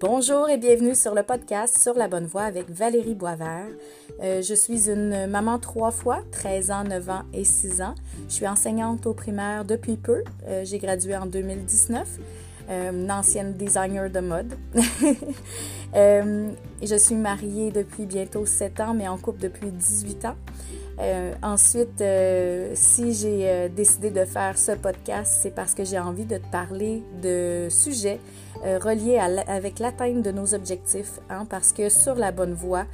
Bonjour et bienvenue sur le podcast Sur la bonne voie avec Valérie Boisvert. Euh, je suis une maman trois fois, 13 ans, 9 ans et 6 ans. Je suis enseignante au primaire depuis peu. Euh, j'ai gradué en 2019. Euh, une ancienne designer de mode. je suis mariée depuis bientôt 7 ans, mais en couple depuis 18 ans. Ensuite, si j'ai décidé de faire ce podcast, c'est parce que j'ai envie de te parler de sujets euh, relié avec l'atteinte de nos objectifs, hein, parce que sur la bonne voie,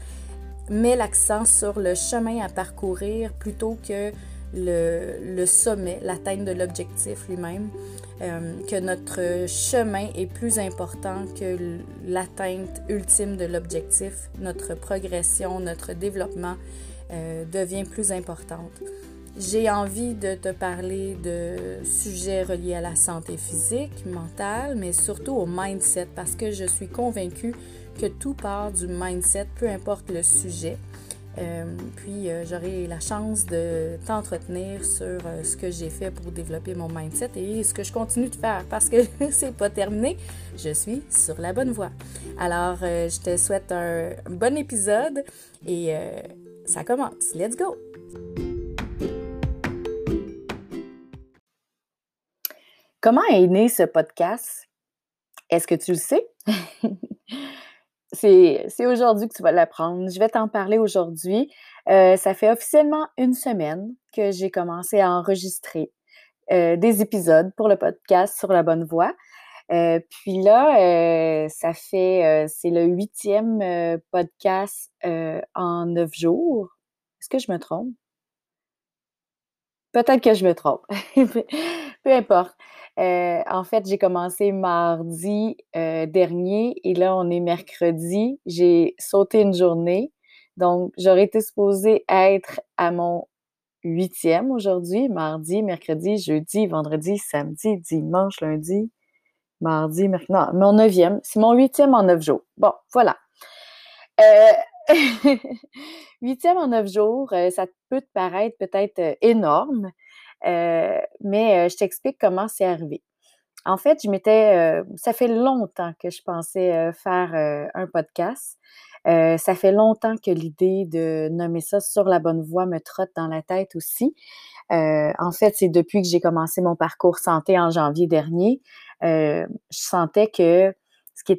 met l'accent sur le chemin à parcourir plutôt que le, sommet, l'atteinte de l'objectif lui-même, euh, que notre chemin est plus important que l'atteinte ultime de l'objectif, notre progression, notre développement euh, devient plus importante. J'ai envie de te parler de sujets reliés à la santé physique, mentale, mais surtout au mindset parce que je suis convaincue que tout part du mindset, peu importe le sujet. Euh, puis euh, j'aurai la chance de t'entretenir sur ce que j'ai fait pour développer mon mindset et ce que je continue de faire parce que c'est pas terminé. Je suis sur la bonne voie. Alors, je te souhaite un bon épisode et ça commence. Let's go! Comment est né ce podcast? Est-ce que tu le sais? c'est aujourd'hui que tu vas l'apprendre. Je vais t'en parler aujourd'hui. Euh, ça fait officiellement une semaine que j'ai commencé à enregistrer euh, des épisodes pour le podcast sur la bonne voie. Euh, puis là, ça fait, c'est le huitième podcast en neuf jours. Est-ce que je me trompe? Peut-être que je me trompe. Peu importe. Euh, en fait, j'ai commencé mardi euh, dernier et là, on est mercredi. J'ai sauté une journée. Donc, j'aurais été supposée être à mon huitième aujourd'hui, mardi, mercredi, jeudi, vendredi, samedi, dimanche, lundi, mardi, mercredi. Non, mon neuvième. C'est mon huitième en neuf jours. Bon, voilà. Euh, huitième en neuf jours, ça peut te paraître peut-être énorme, euh, mais euh, je t'explique comment c'est arrivé. En fait, je m'étais, euh, ça fait longtemps que je pensais faire un podcast. ça fait longtemps que l'idée de nommer ça sur la bonne voie me trotte dans la tête aussi. en fait, c'est depuis que j'ai commencé mon parcours santé en janvier dernier, je sentais que ce qui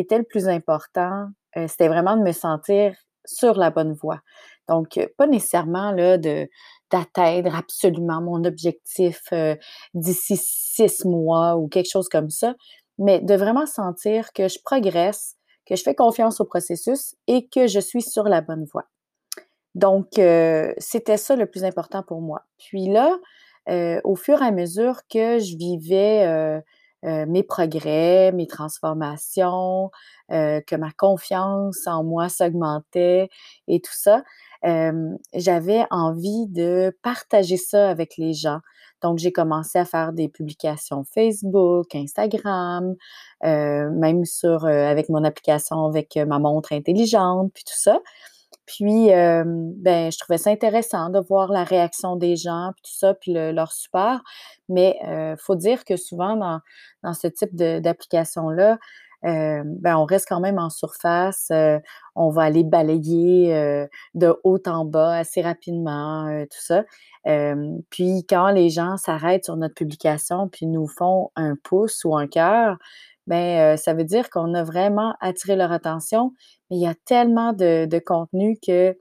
était, le plus important, c'était vraiment de me sentir sur la bonne voie. Donc, pas nécessairement de, d'atteindre absolument mon objectif euh, d'ici six mois ou quelque chose comme ça, mais de vraiment sentir que je progresse, que je fais confiance au processus et que je suis sur la bonne voie. Donc, euh, c'était ça le plus important pour moi. Puis là, euh, au fur et à mesure que je vivais mes progrès, mes transformations, que ma confiance en moi s'augmentait et tout ça, j'avais envie de partager ça avec les gens. Donc, j'ai commencé à faire des publications Facebook, Instagram, même sur avec mon application avec ma montre intelligente, puis tout ça. Puis, ben, je trouvais ça intéressant de voir la réaction des gens, puis tout ça, puis leur support. Mais il faut dire que souvent, dans, dans ce type d'application-là, ben, on reste quand même en surface. On va aller balayer de haut en bas assez rapidement, tout ça. puis quand les gens s'arrêtent sur notre publication puis nous font un pouce ou un cœur, ben ça veut dire qu'on a vraiment attiré leur attention. Mais il y a tellement de, de contenu que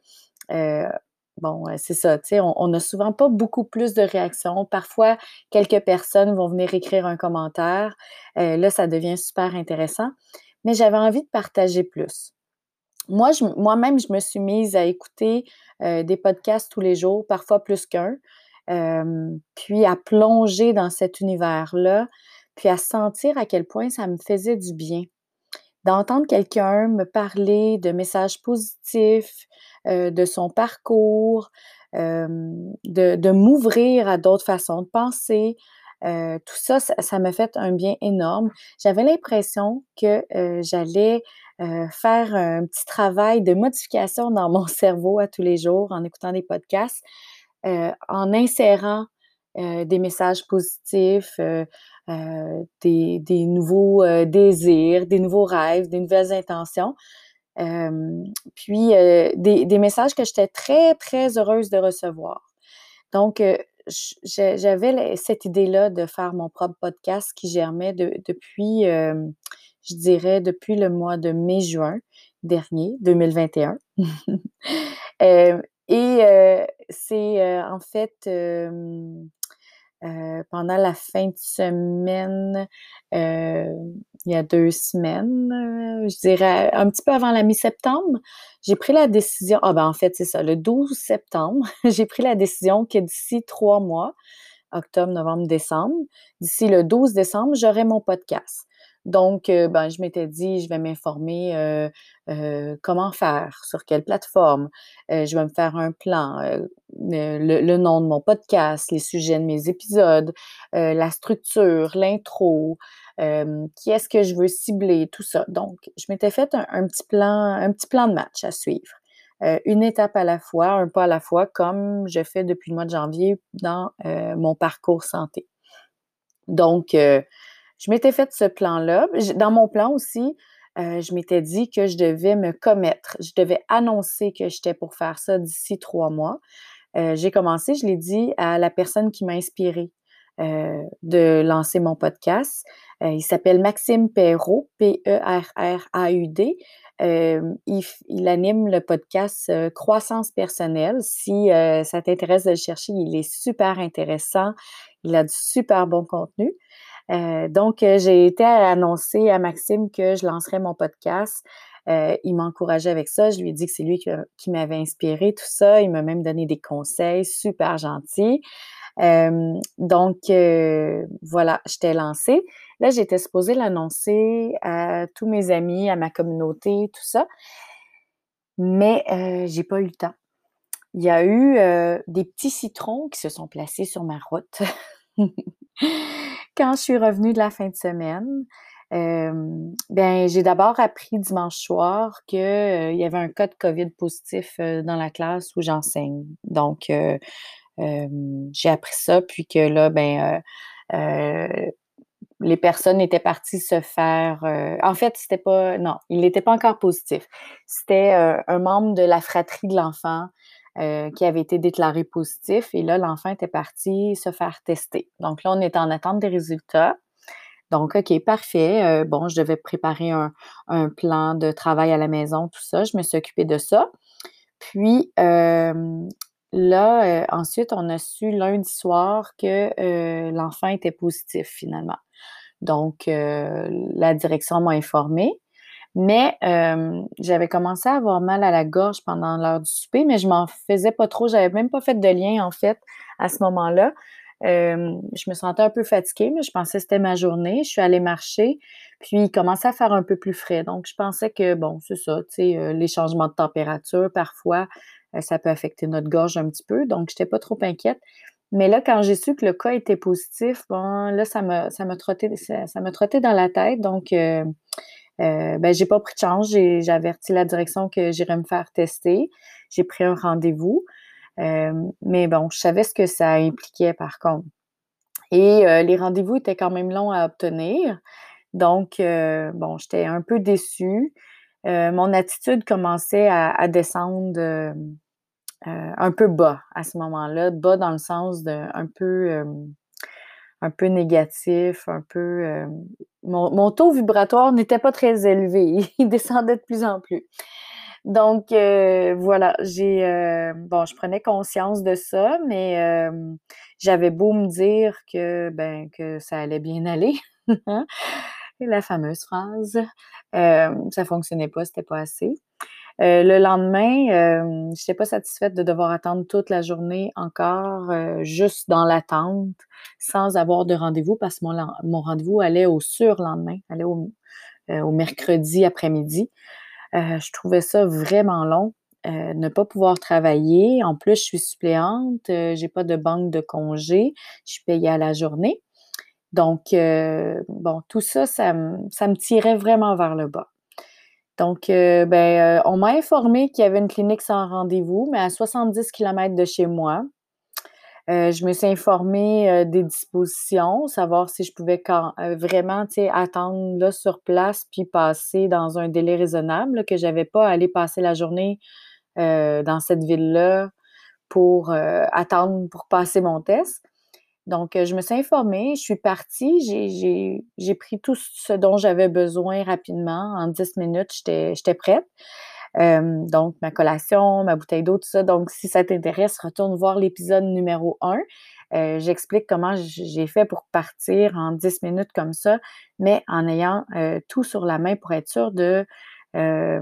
Bon, c'est ça, tu sais, on n'a souvent pas beaucoup plus de réactions. Parfois, quelques personnes vont venir écrire un commentaire. Euh, là, ça devient super intéressant. Mais j'avais envie de partager plus. Moi, moi-même, je me suis mise à écouter euh, des podcasts tous les jours, parfois plus qu'un, puis à plonger dans cet univers-là, puis à sentir à quel point ça me faisait du bien d'entendre quelqu'un me parler de messages positifs, euh, de son parcours, euh, de, m'ouvrir à d'autres façons de penser. Euh, tout ça, ça m'a fait un bien énorme. J'avais l'impression que j'allais faire un petit travail de modification dans mon cerveau à tous les jours en écoutant des podcasts, en insérant des messages positifs, des, des, nouveaux désirs, des nouveaux rêves, des nouvelles intentions. puis des, des, messages que j'étais très, très heureuse de recevoir. Donc, j'avais cette idée-là de faire mon propre podcast qui germait depuis, je dirais, depuis le mois de mai-juin dernier, 2021. et c'est en fait pendant la fin de semaine, il y a deux semaines, je dirais un petit peu avant la mi-septembre, j'ai pris la décision, ah ben en fait c'est ça, le 12 septembre, j'ai pris la décision que d'ici trois mois, octobre, novembre, décembre, d'ici le 12 décembre, j'aurai mon podcast. Donc, euh, ben, je m'étais dit, je vais m'informer euh, euh, comment faire, sur quelle plateforme. je vais me faire un plan, le, nom de mon podcast, les sujets de mes épisodes, la structure, l'intro, qui est-ce que je veux cibler, tout ça. Donc, je m'étais fait un, petit plan, un petit plan de match à suivre. une étape à la fois, un pas à la fois, comme je fais depuis le mois de janvier dans mon parcours santé. Donc, je m'étais fait ce plan-là. Dans mon plan aussi, euh, je m'étais dit que je devais me commettre. Je devais annoncer que j'étais pour faire ça d'ici trois mois. Euh, j'ai commencé, je l'ai dit à la personne qui m'a inspirée euh, de lancer mon podcast. il s'appelle Maxime Perrault, P-E-R-R-A-U-D. Il, anime le podcast Croissance personnelle. Si ça t'intéresse de le chercher, il est super intéressant. Il a du super bon contenu. Euh, donc, euh, j'ai été annoncer à Maxime que je lancerais mon podcast. Euh, il encouragé avec ça. Je lui ai dit que c'est lui qui, m'avait inspiré, tout ça. Il m'a même donné des conseils super gentils. donc, voilà, je t'ai lancé. Là, j'étais supposée l'annoncer à tous mes amis, à ma communauté, tout ça. Mais j'ai pas eu le temps. Il y a eu des petits citrons qui se sont placés sur ma route. Quand je suis revenue de la fin de semaine, ben, j'ai d'abord appris dimanche soir qu'il y avait un cas de COVID positif dans la classe où j'enseigne. Donc, j'ai appris ça, puis que là, ben, les personnes étaient parties se faire. en fait, c'était pas. Non, il n'était pas encore positif. C'était un membre de la fratrie de l'enfant euh, qui avait été déclaré positif. Et là, l'enfant était parti se faire tester. Donc là, on est en attente des résultats. Donc, OK, parfait. Euh, bon, je devais préparer un, plan de travail à la maison, tout ça. Je me suis occupée de ça. Puis, euh, là, ensuite, on a su lundi soir que l'enfant était positif finalement. Donc, la direction m'a informée. Mais j'avais commencé à avoir mal à la gorge pendant l'heure du souper, mais je m'en faisais pas trop. J'avais même pas fait de lien, en fait, à ce moment-là. Je me sentais un peu fatiguée, mais je pensais que c'était ma journée. Je suis allée marcher, puis il commençait à faire un peu plus frais. Donc, je pensais que, bon, c'est ça, tu sais, les changements de température, parfois, ça peut affecter notre gorge un petit peu. Donc, je n'étais pas trop inquiète. Mais là, quand j'ai su que le cas était positif, bon, là, ça m'a ça trotté, ça, trotté dans la tête. Donc, euh, ben, j'ai pas pris de chance. J'ai averti la direction que j'irais me faire tester. J'ai pris un rendez-vous. Euh, mais bon, je savais ce que ça impliquait par contre. Et euh, les rendez-vous étaient quand même longs à obtenir. Donc, bon, j'étais un peu déçue. mon attitude commençait à, descendre un peu bas à ce moment-là. Bas dans le sens de un peu un peu négatif, un peu. Euh, mon, taux vibratoire n'était pas très élevé. Il descendait de plus en plus. Donc, euh, voilà, j'ai. Euh, bon, je prenais conscience de ça, mais j'avais beau me dire que, ben, que ça allait bien aller. Hein, la fameuse phrase. ça fonctionnait pas, c'était pas assez. Euh, le lendemain, euh, je n'étais pas satisfaite de devoir attendre toute la journée encore, euh, juste dans l'attente, sans avoir de rendez-vous, parce que mon, rendez-vous allait au surlendemain, allait au mercredi après-midi. Je trouvais ça vraiment long. ne pas pouvoir travailler. En plus, je suis suppléante, j'ai pas de banque de congé, je suis payée à la journée. Donc, bon, tout ça, ça me tirait vraiment vers le bas. Donc, euh, ben, euh, on m'a informé qu'il y avait une clinique sans rendez-vous, mais à 70 km de chez moi. Je me suis informée des dispositions, savoir si je pouvais quand, vraiment attendre là sur place puis passer dans un délai raisonnable, que j'avais pas à aller passer la journée dans cette ville-là pour attendre pour passer mon test. Donc, je me suis informée, je suis partie, j'ai pris tout ce dont j'avais besoin rapidement. En 10 minutes, j'étais prête. Donc, ma collation, ma bouteille d'eau, tout ça. Donc, si ça t'intéresse, retourne voir l'épisode numéro 1. J'explique comment j'ai fait pour partir en 10 minutes comme ça, mais en ayant tout sur la main pour être sûr de euh,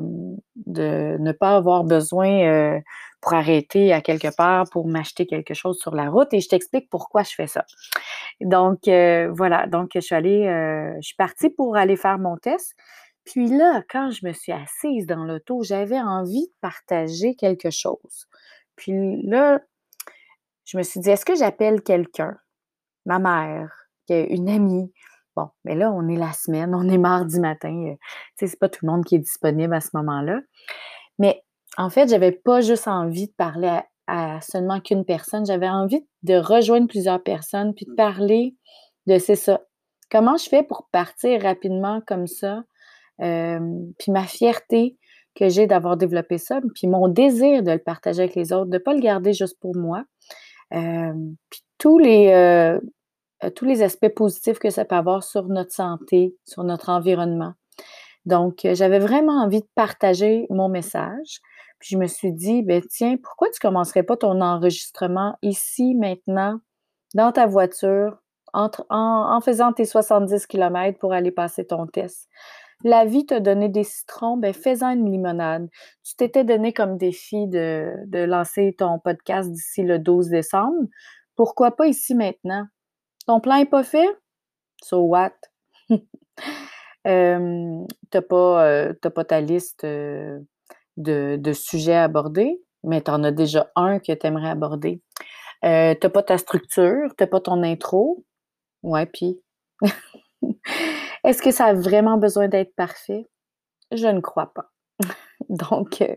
de ne pas avoir besoin euh, pour arrêter à quelque part pour m'acheter quelque chose sur la route et je t'explique pourquoi je fais ça. Donc euh, voilà, donc je suis allée, je suis partie pour aller faire mon test. Puis là, quand je me suis assise dans l'auto, j'avais envie de partager quelque chose. Puis là, je me suis dit, est-ce que j'appelle quelqu'un? Ma mère, une amie, Bon, mais là, on est la semaine, on est mardi matin. Euh, tu sais, c'est pas tout le monde qui est disponible à ce moment-là. Mais en fait, j'avais pas juste envie de parler à, seulement qu'une personne. J'avais envie de rejoindre plusieurs personnes puis de parler de c'est ça. Comment je fais pour partir rapidement comme ça? Puis ma fierté que j'ai d'avoir développé ça, puis mon désir de le partager avec les autres, de ne pas le garder juste pour moi. Puis tous les, euh, tous les aspects positifs que ça peut avoir sur notre santé, sur notre environnement. Donc, euh, j'avais vraiment envie de partager mon message. Puis je me suis dit, ben tiens, pourquoi tu commencerais pas ton enregistrement ici, maintenant, dans ta voiture, en, faisant tes 70 km pour aller passer ton test? La vie t'a donné des citrons, ben fais-en une limonade. Tu t'étais donné comme défi de, lancer ton podcast d'ici le 12 décembre. Pourquoi pas ici maintenant? Ton plan n'est pas fait? So what? euh, tu n'as pas, ta liste euh, de, sujets à aborder, mais tu en as déjà un que tu aimerais aborder. Euh, tu n'as pas ta structure, tu n'as pas ton intro. Ouais, puis? Est-ce que ça a vraiment besoin d'être parfait? Je ne crois pas. Donc, euh,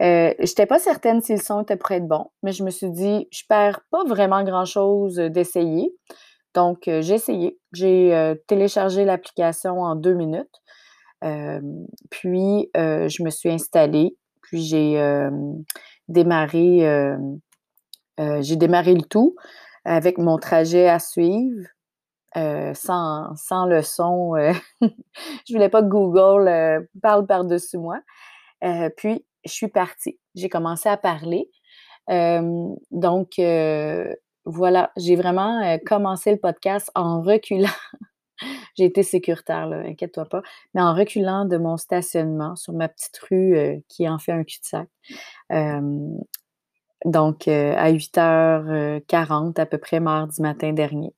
je n'étais pas certaine si le son était pour être bon, mais je me suis dit, je perds pas vraiment grand-chose d'essayer. Donc, euh, j'ai essayé. J'ai euh, téléchargé l'application en deux minutes. puis, euh, je me suis installée. Puis, j'ai démarré, j'ai démarré le tout avec mon trajet à suivre. Sans, sans le son. je voulais pas que Google parle par-dessus moi. puis, je suis partie. J'ai commencé à parler. donc, voilà, j'ai vraiment euh, commencé le podcast en reculant. j'ai été sécuritaire, inquiète-toi pas, mais en reculant de mon stationnement sur ma petite rue euh, qui en fait un cul-de-sac. donc, euh, à 8h40 à peu près mardi matin dernier.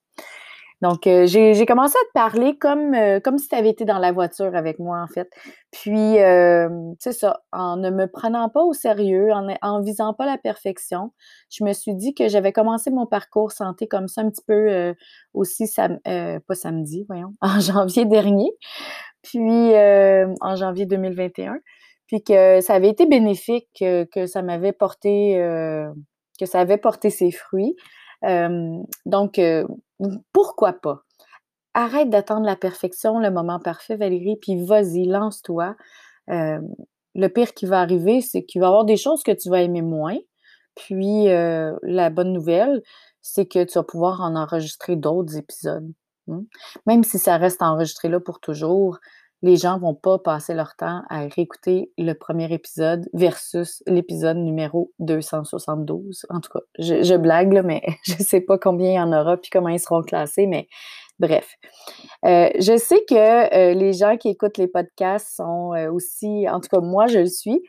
Donc, euh, j'ai commencé à te parler comme, euh, comme si tu avais été dans la voiture avec moi, en fait. Puis, euh, c'est ça, en ne me prenant pas au sérieux, en, en visant pas la perfection, je me suis dit que j'avais commencé mon parcours santé comme ça un petit peu aussi, sam pas samedi, voyons, en janvier dernier, puis en janvier 2021, puis que ça avait été bénéfique, que ça m'avait porté, que ça avait porté ses fruits. Donc, pourquoi pas? Arrête d'attendre la perfection, le moment parfait, Valérie, puis vas-y, lance-toi. le pire qui va arriver, c'est qu'il va y avoir des choses que tu vas aimer moins. Puis la bonne nouvelle, c'est que tu vas pouvoir en enregistrer d'autres épisodes. Hein. Même si ça reste enregistré là pour toujours, les gens vont pas passer leur temps à réécouter le premier épisode versus l'épisode numéro 272. En tout cas, je, blague, mais je sais pas combien il y en aura puis comment ils seront classés, mais bref. Euh, je sais que euh, les gens qui écoutent les podcasts sont euh, aussi, en tout cas moi je le suis,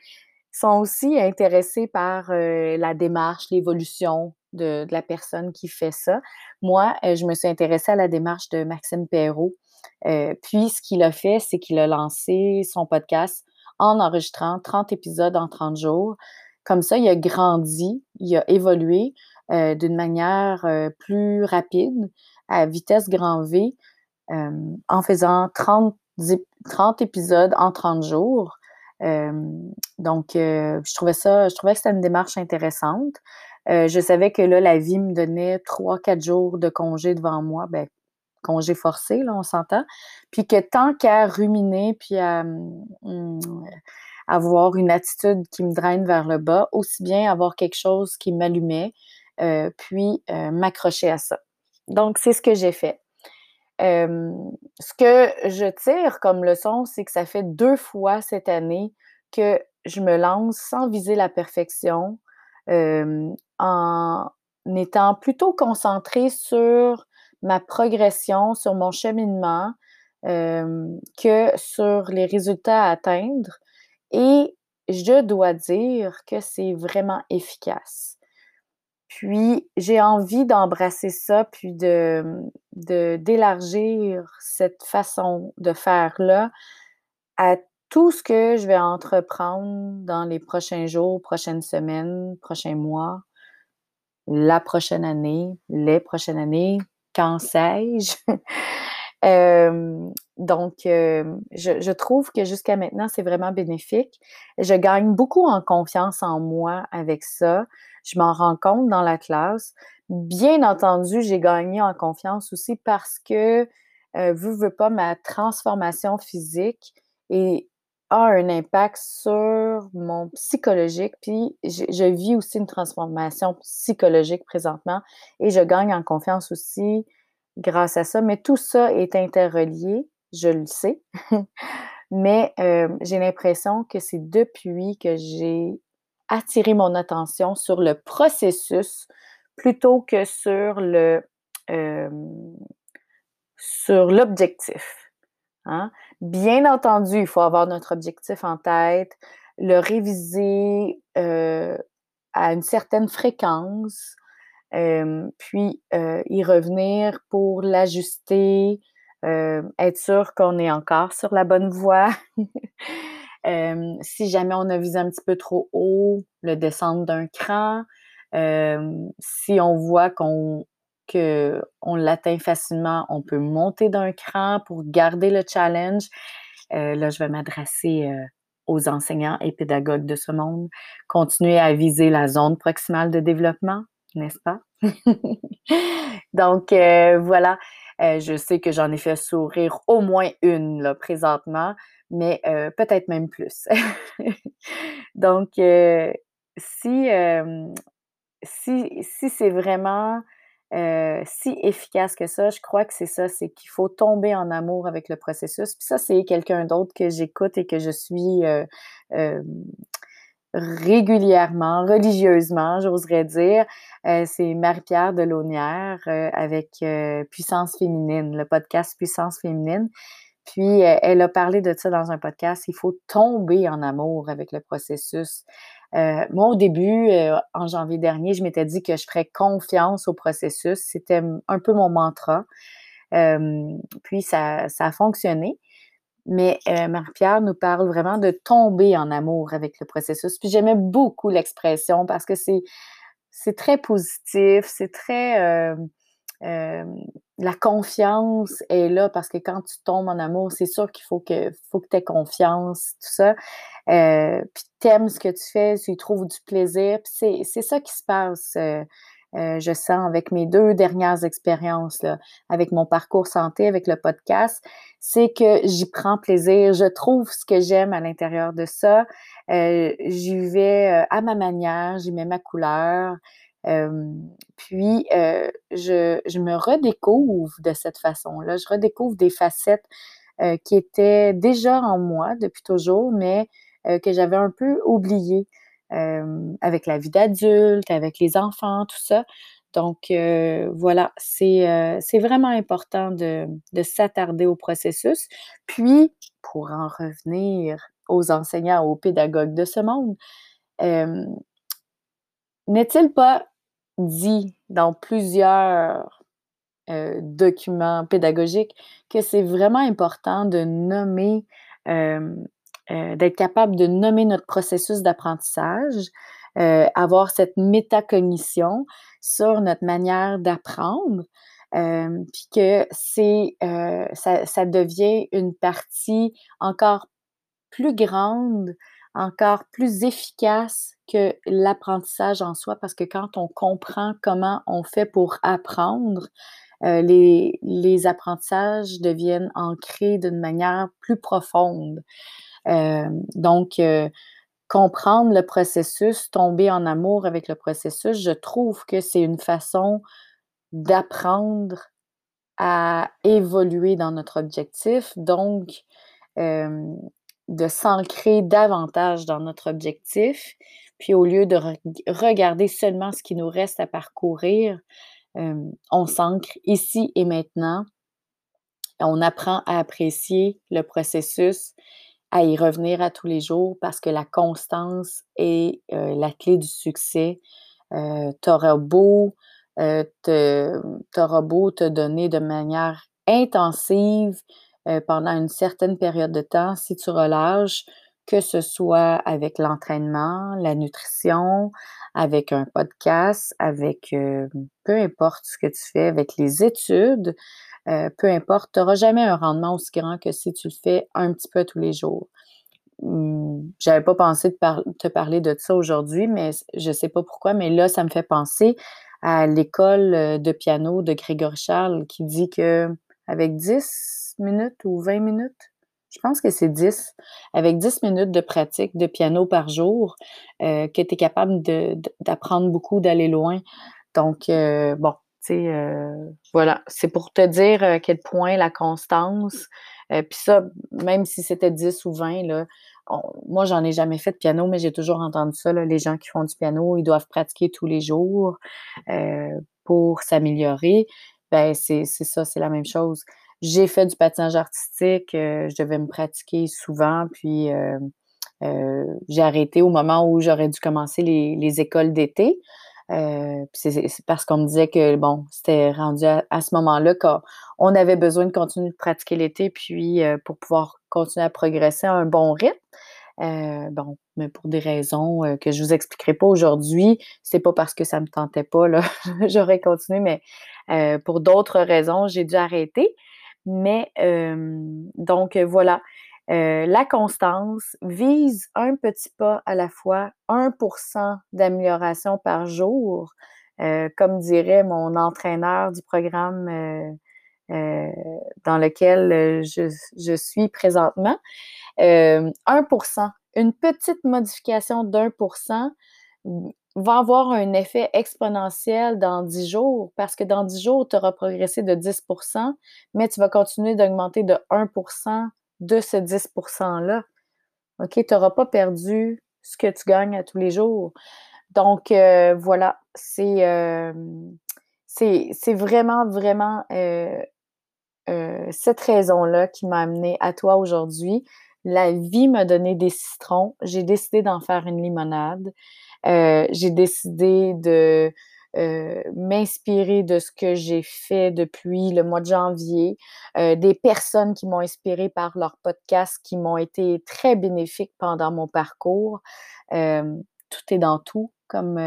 sont aussi intéressés par la démarche, l'évolution de, de, la personne qui fait ça. Moi, je me suis intéressée à la démarche de Maxime Perrault euh, puis, ce qu'il a fait, c'est qu'il a lancé son podcast en enregistrant 30 épisodes en 30 jours. Comme ça, il a grandi, il a évolué euh, d'une manière euh, plus rapide, à vitesse grand V, en faisant 30, 30, épisodes en 30 jours. donc, je trouvais ça, je trouvais que c'était une démarche intéressante. Je savais que là, la vie me donnait trois, quatre jours de congé devant moi, ben, congé forcé, là, on s'entend. Puis que tant qu'à ruminer, puis à hum, avoir une attitude qui me draine vers le bas, aussi bien avoir quelque chose qui m'allumait, euh, puis euh, m'accrocher à ça. Donc, c'est ce que j'ai fait. ce que je tire comme leçon, c'est que ça fait deux fois cette année que je me lance sans viser la perfection, en étant plutôt concentrée sur ma progression, sur mon cheminement, que sur les résultats à atteindre. Et je dois dire que c'est vraiment efficace. Puis j'ai envie d'embrasser ça, puis de, d'élargir cette façon de faire-là à tout ce que je vais entreprendre dans les prochains jours, prochaines semaines, prochains mois, la prochaine année, les prochaines années, quand sais-je? Donc, je, trouve que jusqu'à maintenant, c'est vraiment bénéfique. Je gagne beaucoup en confiance en moi avec ça. Je m'en rends compte dans la classe. Bien entendu, j'ai gagné en confiance aussi parce que, euh, vous veux pas, ma transformation physique et a un impact sur mon psychologique. Puis je, vis aussi une transformation psychologique présentement et je gagne en confiance aussi grâce à ça. Mais tout ça est interrelié, je le sais. Mais euh, j'ai l'impression que c'est depuis que j'ai attiré mon attention sur le processus plutôt que sur le euh, sur l'objectif. Hein. Bien entendu, il faut avoir notre objectif en tête, le réviser euh, à une certaine fréquence, euh, puis euh, y revenir pour l'ajuster, être sûr qu'on est encore sur la bonne voie. si jamais on a visé un petit peu trop haut, le descendre d'un cran. si on voit qu'on qu'on l'atteint facilement, on peut monter d'un cran pour garder le challenge. Euh, là, je vais m'adresser euh, aux enseignants et pédagogues de ce monde. Continuer à viser la zone proximale de développement, n'est-ce pas? Donc, euh, voilà. je sais que j'en ai fait sourire au moins une là, présentement, mais peut-être même plus. Donc, si, si, si c'est vraiment euh, si efficace que ça, je crois que c'est ça, c'est qu'il faut tomber en amour avec le processus. Puis ça, c'est quelqu'un d'autre que j'écoute et que je suis euh, euh, régulièrement, religieusement, j'oserais dire. c'est Marie-Pierre Delaunière avec Puissance féminine, le podcast Puissance féminine. Puis, elle a parlé de ça dans un podcast. Il faut tomber en amour avec le processus. Euh, moi, au début, euh, en janvier dernier, je m'étais dit que je ferais confiance au processus. C'était un peu mon mantra. puis, ça, ça, a fonctionné. Mais euh, Marie-Pierre nous parle vraiment de tomber en amour avec le processus. Puis, j'aimais beaucoup l'expression parce que c'est, c'est très positif, c'est très la confiance est là parce que quand tu tombes en amour, c'est sûr qu'il faut que, faut que tu aies confiance, tout ça. Euh, puis tu aimes ce que tu fais, tu y trouves du plaisir. C'est ça qui se passe, euh, euh, je sens, avec mes deux dernières expériences, avec mon parcours santé, avec le podcast, c'est que j'y prends plaisir. Je trouve ce que j'aime à l'intérieur de ça. j'y vais à ma manière, j'y mets ma couleur puis, je, je, me redécouvre de cette façon-là. Je redécouvre des facettes qui étaient déjà en moi depuis toujours, mais que j'avais un peu oubliées avec la vie d'adulte, avec les enfants, tout ça. Donc, voilà, c'est vraiment important de, de s'attarder au processus. Puis, pour en revenir aux enseignants, aux pédagogues de ce monde, n'est-il pas dit dans plusieurs euh, documents pédagogiques que c'est vraiment important de nommer, euh, euh, d'être capable de nommer notre processus d'apprentissage, avoir cette métacognition sur notre manière d'apprendre, puis que c'est, ça, ça, devient une partie encore plus grande encore plus efficace que l'apprentissage en soi, parce que quand on comprend comment on fait pour apprendre, euh, les, les, apprentissages deviennent ancrés d'une manière plus profonde. Euh, donc, euh, comprendre le processus, tomber en amour avec le processus, je trouve que c'est une façon d'apprendre à évoluer dans notre objectif, donc de s'ancrer davantage dans notre objectif, puis au lieu de regarder seulement ce qui nous reste à parcourir, on s'ancre ici et maintenant. On apprend à apprécier le processus, à y revenir à tous les jours parce que la constance est la clé du succès. Euh, t'auras beau, te, beau te donner de manière intensive pendant une certaine période de temps, si tu relâches, que ce soit avec l'entraînement, la nutrition, avec un podcast, avec peu importe ce que tu fais, avec les études, peu importe, tu n'auras jamais un rendement aussi grand que si tu le fais un petit peu tous les jours. Mmh, j'avais pas pensé de te parler de ça aujourd'hui, mais je sais pas pourquoi, mais là, ça me fait penser à l'école de piano de Grégory Charles qui dit que avec 10 minutes ou 20 minutes, je pense que c'est 10, avec 10 minutes de pratique de piano par jour, que tu es capable d'apprendre beaucoup, d'aller loin. Donc, bon, tu sais, voilà, c'est pour te dire à quel point la constance, puis ça, même si c'était 10 ou 20, là, moi, j'en ai jamais fait de piano, mais j'ai toujours entendu ça. les gens qui font du piano, ils doivent pratiquer tous les jours pour s'améliorer. Ben, c'est ça, c'est la même chose. J'ai fait du patinage artistique, je devais me pratiquer souvent, puis j'ai arrêté au moment où j'aurais dû commencer les écoles d'été. Euh, c'est parce qu'on me disait que, bon, c'était rendu à, ce moment-là qu'on avait besoin de continuer de pratiquer l'été, puis euh, pour pouvoir continuer à progresser à un bon rythme. Euh, bon, mais pour des raisons que je vous expliquerai pas aujourd'hui, c'est pas parce que ça me tentait pas, là, j'aurais continué, mais pour d'autres raisons, j'ai dû arrêter. Mais donc voilà, euh, la constance vise un petit pas à la fois, 1% d'amélioration par jour, euh, comme dirait mon entraîneur du programme euh, dans lequel je, suis présentement. 1%, une petite modification d'un va avoir un effet exponentiel dans 10 jours parce que dans 10 jours, tu auras progressé de 10% mais tu vas continuer d'augmenter de 1% de ce 10 %-là. OK? Tu n'auras pas perdu ce que tu gagnes à tous les jours. Donc, euh, voilà, euh, c'est, c'est, vraiment, vraiment euh, cette raison-là qui m'a amené à toi aujourd'hui. La vie m'a donné des citrons. J'ai décidé d'en faire une limonade. J'ai décidé de euh, m'inspirer de ce que j'ai fait depuis le mois de janvier, euh, des personnes qui m'ont inspiré par leur podcast, qui m'ont été très bénéfiques pendant mon parcours. Euh, tout est dans tout, comme,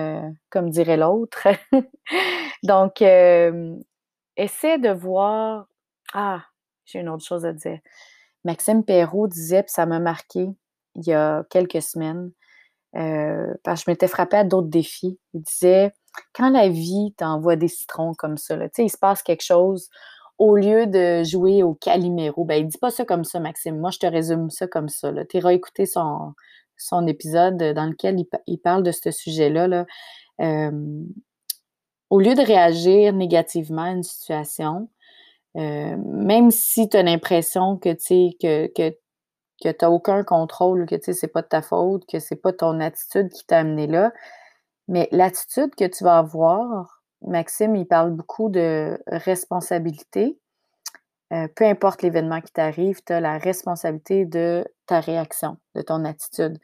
comme dirait l'autre. Donc, essaie de voir. Ah, j'ai une autre chose à dire. Maxime Perrault disait, puis ça m'a marqué il y a quelques semaines, parce que je m'étais frappée à d'autres défis. Il disait quand la vie t'envoie des citrons comme ça, là, il se passe quelque chose, au lieu de jouer au caliméro, ben, il dit pas ça comme ça, Maxime. Moi, je te résume ça comme ça. Tu iras écouter son, épisode dans lequel il, parle de ce sujet-là. Là. au lieu de réagir négativement à une situation, euh, même si tu as l'impression que, que, que, que tu n'as aucun contrôle, que ce n'est pas de ta faute, que c'est pas ton attitude qui t'a amené là, mais l'attitude que tu vas avoir, Maxime, il parle beaucoup de responsabilité. Euh, peu importe l'événement qui t'arrive, tu as la responsabilité de ta réaction, de ton attitude.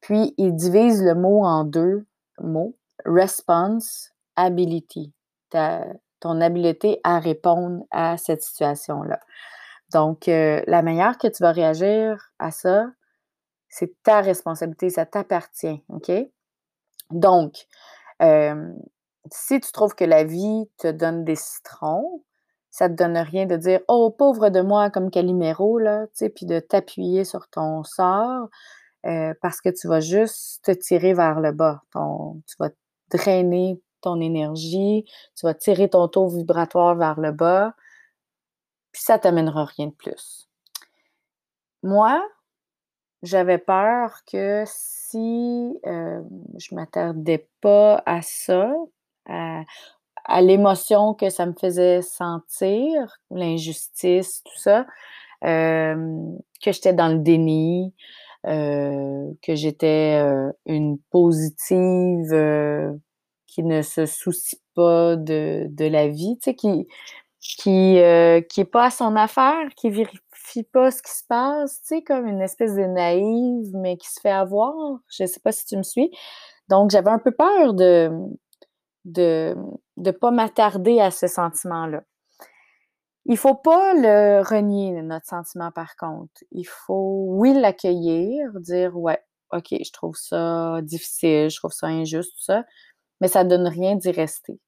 Puis, il divise le mot en deux mots, response, ability, ton habileté à répondre à cette situation-là. Donc, euh, la manière que tu vas réagir à ça, c'est ta responsabilité, ça t'appartient, OK? Donc, si tu trouves que la vie te donne des citrons, ça te donne rien de dire Oh, pauvre de moi, comme Calimero, là, tu sais, puis de t'appuyer sur ton sort. parce que tu vas juste te tirer vers le bas. tu vas drainer ton énergie, tu vas tirer ton taux vibratoire vers le bas, puis ça t'amènera rien de plus. Moi, j'avais peur que si euh, je m'attardais pas à ça, à, l'émotion que ça me faisait sentir, l'injustice, tout ça, euh, que j'étais dans le déni, euh, que j'étais une positive qui ne se soucie pas de, de la vie, tu sais, qui qui qui est pas à son affaire, qui vérifie pas ce qui se passe, tu sais, comme une espèce de naïve, mais qui se fait avoir. Je sais pas si tu me suis. Donc, j'avais un peu peur de de ne pas m'attarder à ce sentiment-là. Il faut pas le renier, notre sentiment, par contre. Il faut, oui, l'accueillir, dire, ouais, OK, je trouve ça difficile, je trouve ça injuste, tout ça, mais ça donne rien d'y rester.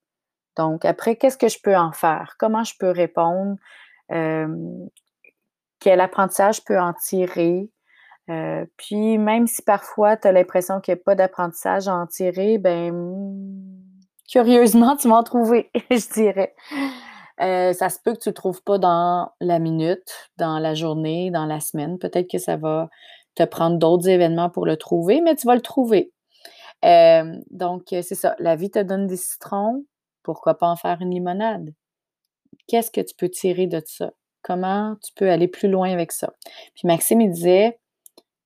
Donc, après, qu'est-ce que je peux en faire? Comment je peux répondre? Quel apprentissage je peux en tirer? Puis même si parfois tu as l'impression qu'il n'y a pas d'apprentissage à en tirer, ben curieusement, tu vas en trouver, je dirais. Ça se peut que tu ne trouves pas dans la minute, dans la journée, dans la semaine. Peut-être que ça va te prendre d'autres événements pour le trouver, mais tu vas le trouver. Donc, c'est ça. La vie te donne des citrons. Pourquoi pas en faire une limonade? Qu'est-ce que tu peux tirer de ça? Comment tu peux aller plus loin avec ça? Puis Maxime, il disait,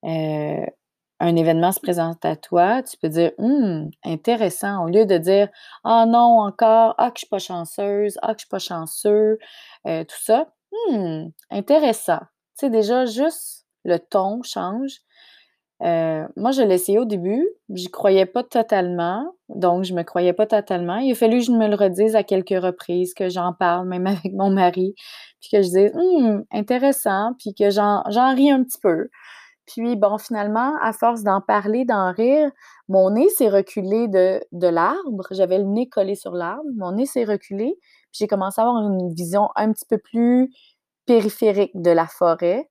un événement se présente à toi, tu peux dire, hum, intéressant, au lieu de dire, ah non, encore, ah que je suis pas chanceuse, ah que je suis pas chanceux, euh, tout ça, hum, intéressant. Tu sais, déjà, juste le ton change. Moi, je l'ai essayé au début, j'y croyais pas totalement, donc je me croyais pas totalement. Il a fallu que je me le redise à quelques reprises, que j'en parle même avec mon mari, puis que je dise hum, intéressant, puis que j'en ris un petit peu. Puis bon, finalement, à force d'en parler, d'en rire, mon nez s'est reculé de, de l'arbre. J'avais le nez collé sur l'arbre, mon nez s'est reculé, puis j'ai commencé à avoir une vision un petit peu plus périphérique de la forêt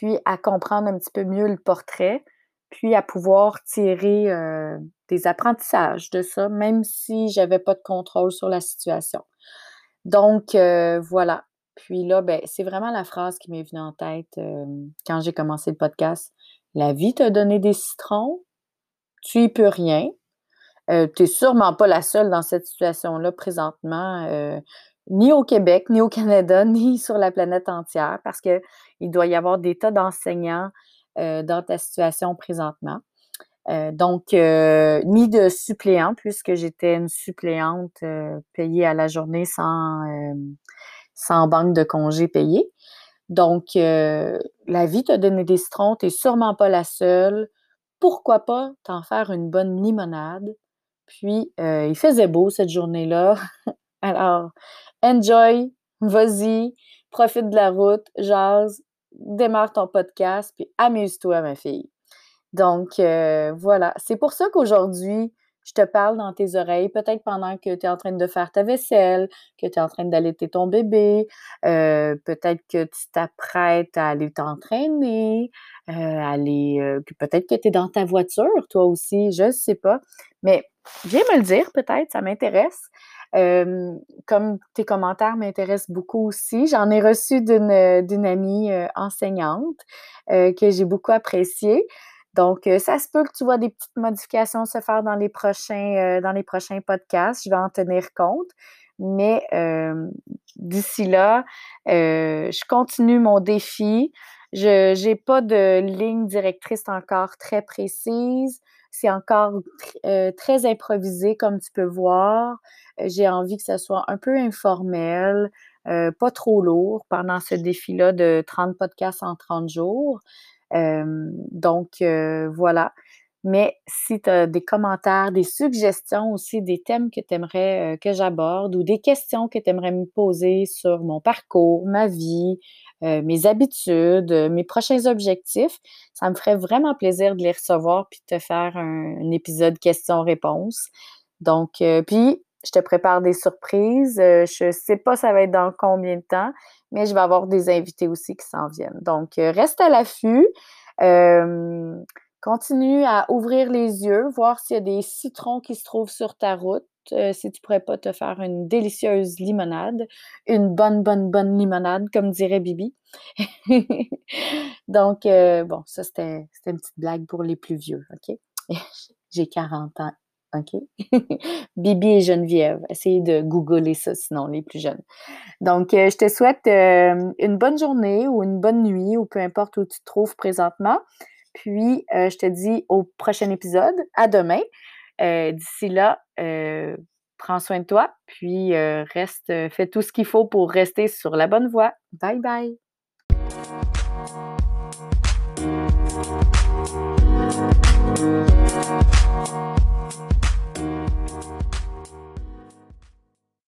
puis à comprendre un petit peu mieux le portrait, puis à pouvoir tirer euh, des apprentissages de ça, même si j'avais pas de contrôle sur la situation. Donc, euh, voilà. Puis là, ben, c'est vraiment la phrase qui m'est venue en tête euh, quand j'ai commencé le podcast. La vie t'a donné des citrons, tu y peux rien. tu n'es sûrement pas la seule dans cette situation-là présentement ni au Québec, ni au Canada, ni sur la planète entière, parce qu'il doit y avoir des tas d'enseignants euh, dans ta situation présentement. Euh, donc, euh, ni de suppléants, puisque j'étais une suppléante payée à la journée sans, sans banque de congés payée. Donc, la vie t'a donné des citrons, tu n'es sûrement pas la seule. Pourquoi pas t'en faire une bonne limonade? Puis, il faisait beau cette journée-là. Alors, enjoy, vas-y, profite de la route, jase, démarre ton podcast, puis amuse-toi, ma fille. Donc, euh, voilà. C'est pour ça qu'aujourd'hui, je te parle dans tes oreilles, peut-être pendant que tu es en train de faire ta vaisselle, que tu es en train d'allaiter ton bébé, euh, peut-être que tu t'apprêtes à aller t'entraîner, euh, aller, peut-être que tu es dans ta voiture, toi aussi, je ne sais pas. Mais viens me le dire, peut-être, ça m'intéresse comme tes commentaires m'intéressent beaucoup aussi, j'en ai reçu d'une amie enseignante que j'ai beaucoup appréciée. Donc, ça se peut que tu vois des petites modifications se faire dans les prochains, prochains podcasts. Je vais en tenir compte. Mais d'ici là, je continue mon défi. Je n'ai pas de ligne directrice encore très précise. C'est encore très improvisé, comme tu peux voir. J'ai envie que ça soit un peu informel, euh, pas trop lourd pendant ce défi-là de 30 podcasts en 30 jours. Donc, voilà. Mais si tu as des commentaires, des suggestions aussi, des thèmes que tu aimerais que j'aborde ou des questions que tu aimerais me poser sur mon parcours, ma vie, mes habitudes, mes prochains objectifs, ça me ferait vraiment plaisir de les recevoir puis de te faire un, un épisode questions-réponses. Donc, puis je te prépare des surprises. Je ne sais pas ça va être dans combien de temps, mais je vais avoir des invités aussi qui s'en viennent. Donc, euh, reste à l'affût. Euh, continue à ouvrir les yeux, voir s'il y a des citrons qui se trouvent sur ta route. Euh, si tu pourrais pas te faire une délicieuse limonade, une bonne, bonne, bonne limonade, comme dirait Bibi. Donc, bon, ça, c'était une petite blague pour les plus vieux, OK? J'ai 40 ans, OK? Bibi et Geneviève. Essayez de googler ça, sinon, les plus jeunes. Donc, euh, je te souhaite une bonne journée ou une bonne nuit, ou peu importe où tu te trouves présentement. Puis, je te dis au prochain épisode. À demain. Euh, d'ici là, euh, prends soin de toi, puis euh, reste, fais tout ce qu'il faut pour rester sur la bonne voie. Bye bye!